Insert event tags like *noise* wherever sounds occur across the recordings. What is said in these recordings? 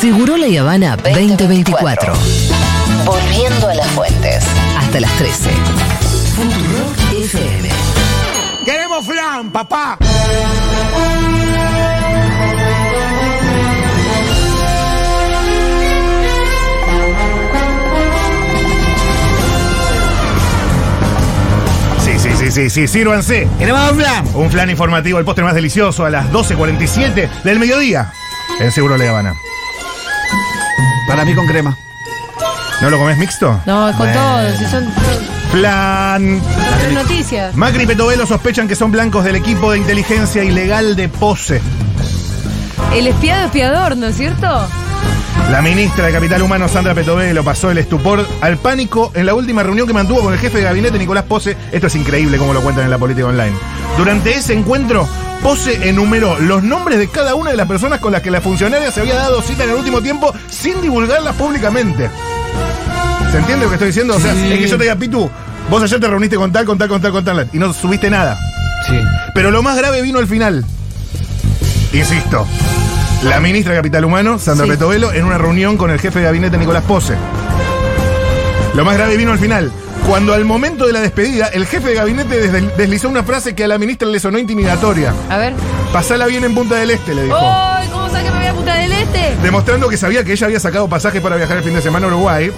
Seguro La Habana 2024. Volviendo a las fuentes. Hasta las 13. Futurock FM. ¡Queremos flan, papá! Sí, sí, sí, sí, sí, sírvanse. ¡Queremos flan! Un flan informativo, el postre más delicioso a las 12.47 del mediodía. En Seguro La Habana. Para mí con crema. ¿No lo comes mixto? No, con Bueno. todo. Si son son noticias. Macri y Petovelo sospechan que son blancos del equipo de inteligencia ilegal de Pose. El espiado espiador, ¿no es cierto? La ministra de Capital Humano, Sandra Petovelo, pasó el estupor al pánico en la última reunión que mantuvo con el jefe de gabinete, Nicolás Pose. Esto es increíble como lo cuentan en la política online. Durante ese encuentro, Pose enumeró los nombres de cada una de las personas con las que la funcionaria se había dado cita en el último tiempo sin divulgarlas públicamente. ¿Se entiende lo que estoy diciendo? O sea, Sí. es que yo te diga, Pitu, vos ayer te reuniste con tal, con tal, con tal, con tal, y no subiste nada. Sí. Pero lo más grave vino al final. Insisto. La ministra de Capital Humano, Sandra Sí. Petovelo, en una reunión con el jefe de gabinete Nicolás Pose. Lo más grave vino al final. Cuando al momento de la despedida, el jefe de gabinete des- deslizó una frase que a la ministra le sonó intimidatoria. A ver. Pasala bien en Punta del Este, le dijo. ¡Ay! ¿Cómo sabes que me voy a Punta del Este? Demostrando que sabía que ella había sacado pasajes para viajar el fin de semana a Uruguay.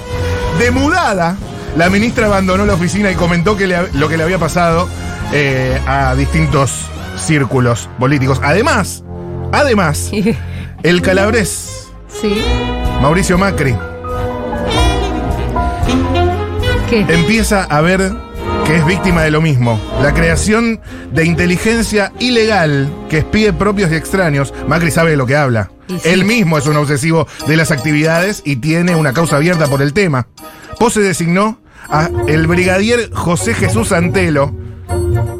De mudada, la ministra abandonó la oficina y comentó que le- lo que le había pasado eh, a distintos círculos políticos. Además, además, *laughs* el calabrés Sí. Mauricio Macri ¿Qué? empieza a ver que es víctima de lo mismo. La creación de inteligencia ilegal que espíe propios y extraños. Macri sabe de lo que habla. Sí. Él mismo es un obsesivo de las actividades y tiene una causa abierta por el tema. Pose designó a el brigadier José Jesús Antelo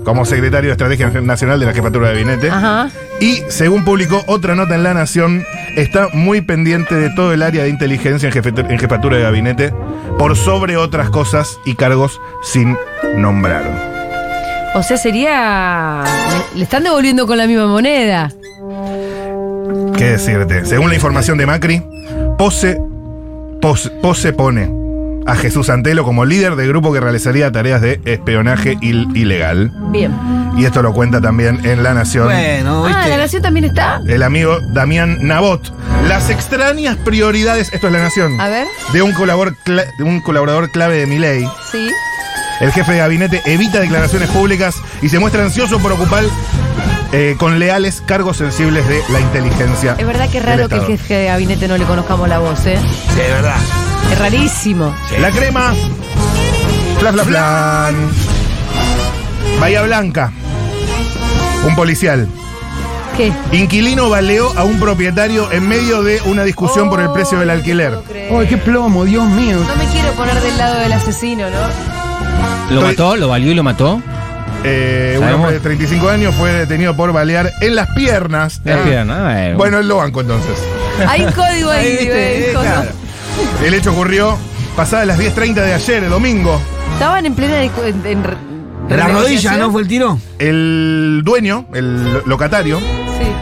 como secretario de Estrategia Nacional de la Jefatura de Gabinete. Ajá. Y según publicó otra nota en La Nación, está muy pendiente de todo el área de inteligencia en, jefe- en jefatura de gabinete, por sobre otras cosas y cargos sin nombrar. O sea, sería. Le, le están devolviendo con la misma moneda. ¿Qué decirte? Según la información de Macri, Pose, Pose, Pose pone a Jesús Antelo como líder del grupo que realizaría tareas de espionaje il- ilegal. Bien. Y esto lo cuenta también en La Nación. Bueno, Ah, ¿viste? la nación también está. El amigo Damián Nabot. Las extrañas prioridades, esto es La Nación, A ver. de un colaborador, de un colaborador clave de Milei. Sí. El jefe de gabinete evita declaraciones públicas y se muestra ansioso por ocupar eh, con leales cargos sensibles de la inteligencia. Es verdad que es raro que el jefe de gabinete no le conozcamos la voz, ¿eh? Sí, de verdad. Es rarísimo. La crema. Fla, fla, flan. Bahía Blanca. Un policial. ¿Qué? Inquilino baleó a un propietario en medio de una discusión por el precio del alquiler. ¡Ay, qué plomo, Dios mío! No me quiero poner del lado del asesino, ¿no? ¿Lo Estoy- mató? ¿Lo valió y lo mató? Eh, un ¿Sabemos? hombre de 35 años fue detenido por balear en las piernas. La Ah. pierna, eh, Bueno, él lo banco entonces. Hay un código ahí, Ahí, viste, ¿ves? Con- claro. El hecho ocurrió pasadas las 10.30 de ayer, el domingo. Estaban en plena en, en re- la rodilla. ¿no fue el tiro? El dueño, el lo- locatario, Sí.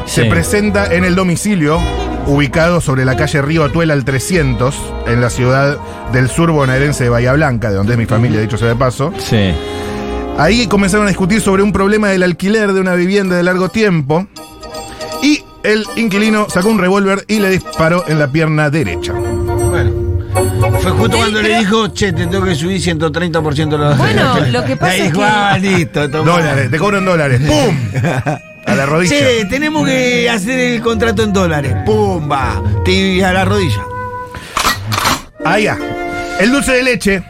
se Sí. presenta en el domicilio ubicado sobre la calle Río Atuela al 300, en la ciudad del sur bonaerense de Bahía Blanca, de donde es mi familia, dicho sea de paso. Sí. Ahí comenzaron a discutir sobre un problema del alquiler de una vivienda de largo tiempo. Y el inquilino sacó un revólver y le disparó en la pierna derecha. Fue justo cuando le pero- dijo, che, te tengo que subir 130% los Bueno, lo que *laughs* pasa Ahí es que- va, listo, tomá. Dólares, te cobran dólares. ¡Pum! A la rodilla. Che, tenemos que hacer el contrato en dólares. ¡Pum! Va. Te a la rodilla. Ahí ya. El dulce de leche.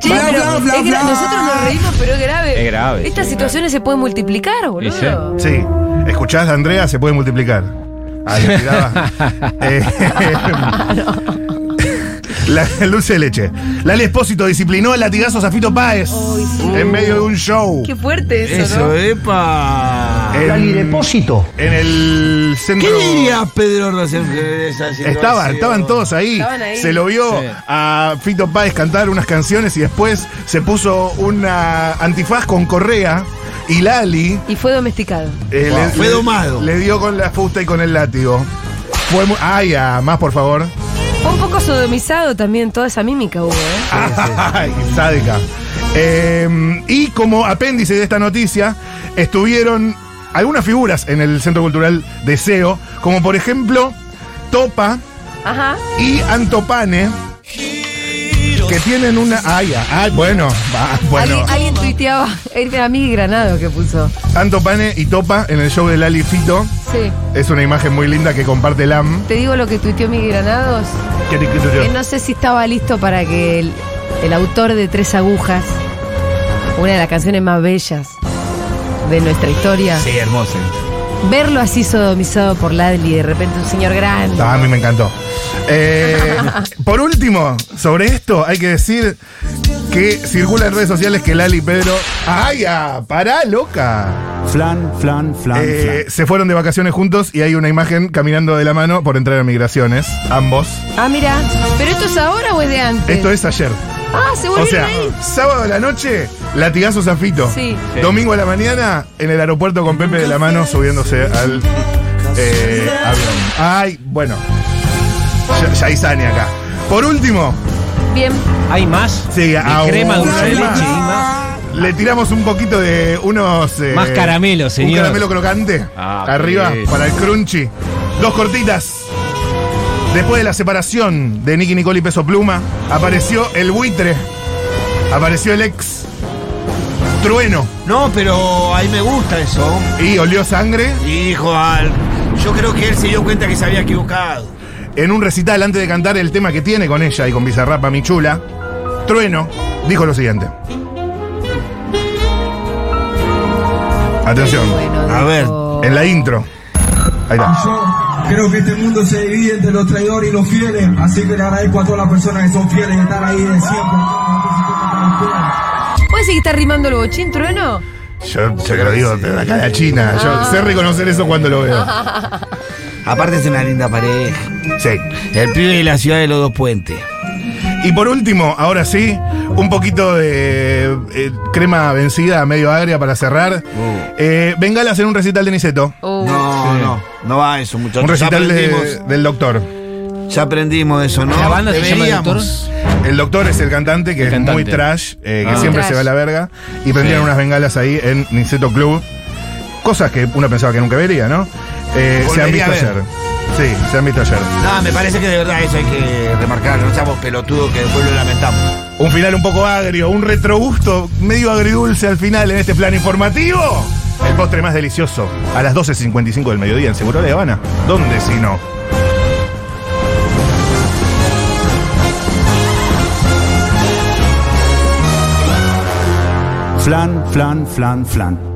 Che, Bla, pero bla, bla, es nosotros nos reímos, pero es grave. Es grave, Estas sí, situaciones se pueden multiplicar, boludo. sí. Sí. ¿Escuchás, Andrea? Se puede multiplicar. Ah, le tiraba. Eh, *laughs* la, el *laughs* dulce de leche. Lali Espósito disciplinó a latigazos a Fito Páez Ay, sí. en medio de un show. Qué fuerte eso, Eso, ¿no? epa. En, depósito. en el centro. ¿Qué diría Pedro de esa situación? Estaban, estaban todos ahí. Estaban ahí. Se lo vio Sí. a Fito Páez cantar unas canciones y después se puso una antifaz con correa y Lali Y fue domesticado. eh, Wow. le, Fue domado. le dio con la fusta y con el látigo. Fue muy. Ay, ah, más por favor. Un poco sodomizado también, toda esa mímica hubo, ¿eh? Ay, *laughs* sádica. Eh, y como apéndice de esta noticia, estuvieron algunas figuras en el Centro Cultural Deseo, como por ejemplo Topa Ajá. y Antopane, que tienen una. Ay, ay, bueno, va, bueno. Alguien, alguien tuiteaba, era Miguel Granado que puso. Antopane y Topa en el show de Lali Fito. Sí. Es una imagen muy linda que comparte LAM. Te digo lo que tuiteó Miguel Granados. ¿Qué te- qué te- Que no sé si estaba listo para que el, el autor de Tres Agujas, una de las canciones más bellas de nuestra historia, Sí, hermoso. Verlo así sodomizado por Ladli, de repente un señor grande. Ah, a mí me encantó. Eh, *laughs* por último, sobre esto hay que decir que circula en redes sociales que Lali y Pedro. ¡Ay, ah, pará, loca! Flan, flan, flan, Eh, se fueron de vacaciones juntos y hay una imagen caminando de la mano por entrar a migraciones, ambos. Ah, mira. ¿Pero esto es ahora o es de antes? Esto es ayer. Ah, se O volvieron sea, ahí. sábado a la noche, latigazo Zafito. Sí. Domingo a la mañana, en el aeropuerto con Pepe de la mano subiéndose al eh, avión. Ay, bueno. Ya, ya hay Sani acá. Por último, Bien. ¿Hay más? sí, ¿De aún crema, dulce de leche y más? Le tiramos un poquito de unos. eh, Más caramelo, señor. Un caramelo crocante. Ah, arriba, qué para el crunchy. Dos cortitas. Después de la separación de Nicky Nicole y Peso Pluma, apareció el buitre. Apareció el ex. Trueno. No, pero a mí me gusta eso. Y olió sangre Hijo, al. Yo creo que él se dio cuenta que se había equivocado. en un recital antes de cantar el tema que tiene con ella y con Bizarrapa Mi Chula. Trueno dijo lo siguiente. Atención. Bueno, A ver, dijo- En la intro. Ahí está. Yo creo que este mundo se divide entre los traidores y los fieles, así que le agradezco a todas las personas que son fieles y están ahí de siempre. ¿Puede seguir estar rimando el bochín, trueno? Yo, yo te lo digo de la china. Yo sé reconocer eso cuando lo veo. aparte es una linda pareja. Sí. El pibe de la ciudad de los dos puentes. Y por último, ahora sí, un poquito de eh, crema vencida, medio agria para cerrar. Eh, Bengalas en un recital de Niceto. Oh. No, no, no va eso, muchachos. Un recital de- del doctor. ya aprendimos eso, ¿no? ¿La banda se llama Deberíamos. El doctor es el cantante, que El es cantante. muy trash, eh, que Ah. siempre Trash. se va a la verga. Y prendieron Sí. unas bengalas ahí en Niceto Club. Cosas que uno pensaba que nunca vería, ¿no? Eh, se han visto ayer. Sí, se han visto ayer. No, me parece que de verdad eso hay que remarcar. No seamos pelotudos que después lo lamentamos. Un final un poco agrio, un retrogusto medio agridulce al final en este plan informativo. El postre más delicioso a las 12.55 del mediodía en Seguro de Habana. ¿Dónde si no? Flan, flan, flan, flan.